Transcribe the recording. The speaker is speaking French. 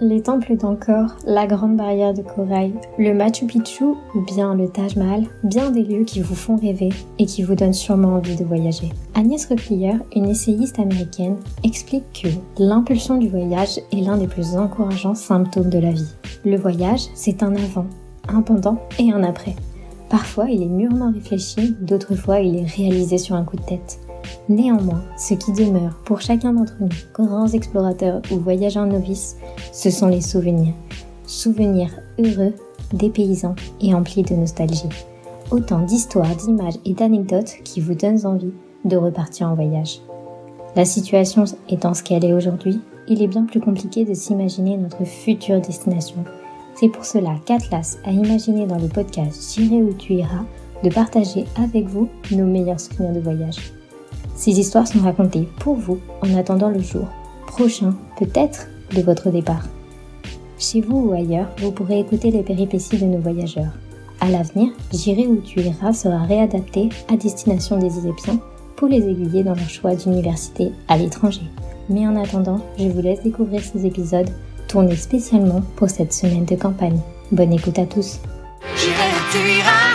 Les temples d'Angkor, la Grande Barrière de Corail, le Machu Picchu ou bien le Taj Mahal, bien des lieux qui vous font rêver et qui vous donnent sûrement envie de voyager. Agnès Replier, une essayiste américaine, explique que l'impulsion du voyage est l'un des plus encourageants symptômes de la vie. Le voyage, c'est un avant, un pendant et un après. Parfois, il est mûrement réfléchi, d'autres fois, il est réalisé sur un coup de tête. Néanmoins, ce qui demeure pour chacun d'entre nous, grands explorateurs ou voyageurs novices, ce sont les souvenirs. Souvenirs heureux, dépaysants et emplis de nostalgie. Autant d'histoires, d'images et d'anecdotes qui vous donnent envie de repartir en voyage. La situation étant ce qu'elle est aujourd'hui, il est bien plus compliqué de s'imaginer notre future destination. C'est pour cela qu'Atlas a imaginé dans le podcast J'irai où tu iras de partager avec vous nos meilleurs souvenirs de voyage. Ces histoires sont racontées pour vous en attendant le jour prochain, peut-être, de votre départ. Chez vous ou ailleurs, vous pourrez écouter les péripéties de nos voyageurs. À l'avenir, J'irai où tu iras sera réadapté à destination des Égyptiens pour les aiguiller dans leur choix d'université à l'étranger. Mais en attendant, je vous laisse découvrir ces épisodes tournés spécialement pour cette semaine de campagne. Bonne écoute à tous. J'irai où tu iras